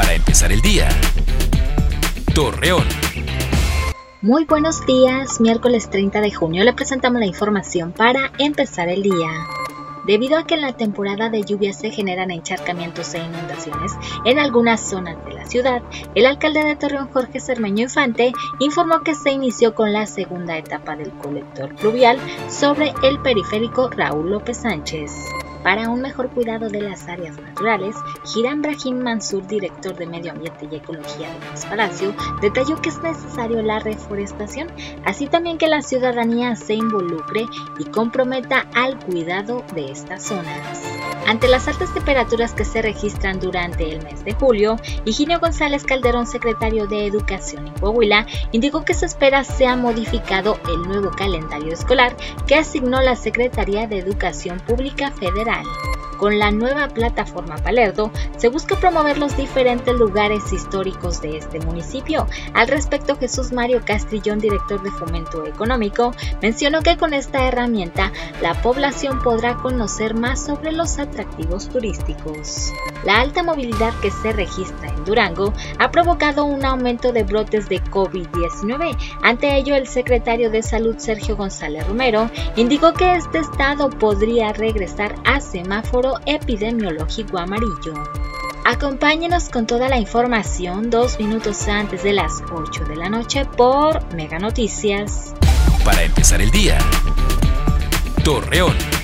para empezar el día. Torreón. Muy buenos días, miércoles 30 de junio le presentamos la información para empezar el día. Debido a que en la temporada de lluvia se generan encharcamientos e inundaciones en algunas zonas de la ciudad, el alcalde de Torreón Jorge Cermeño Infante informó que se inició con la segunda etapa del colector pluvial sobre el periférico Raúl López Sánchez. Para un mejor cuidado de las áreas naturales, Hiram Brahim Mansur, director de Medio Ambiente y Ecología de Luis Palacio, detalló que es necesario la reforestación, así también que la ciudadanía se involucre y comprometa al cuidado de estas zonas. Ante las altas temperaturas que se registran durante el mes de julio, Higinio González Calderón, secretario de Educación en Coahuila, indicó que se espera sea modificado el nuevo calendario escolar que asignó la Secretaría de Educación Pública Federal. Con la nueva plataforma Palerdo se busca promover los diferentes lugares históricos de este municipio. Al respecto, Jesús Mario Castrillón, director de Fomento Económico, mencionó que con esta herramienta la población podrá conocer más sobre los atractivos turísticos. La alta movilidad que se registra en Durango ha provocado un aumento de brotes de COVID-19. Ante ello, el secretario de Salud Sergio González Romero indicó que este estado podría regresar a semáforo epidemiológico amarillo. Acompáñenos con toda la información dos minutos antes de las 8 de la noche por Mega Noticias. Para empezar el día, Torreón.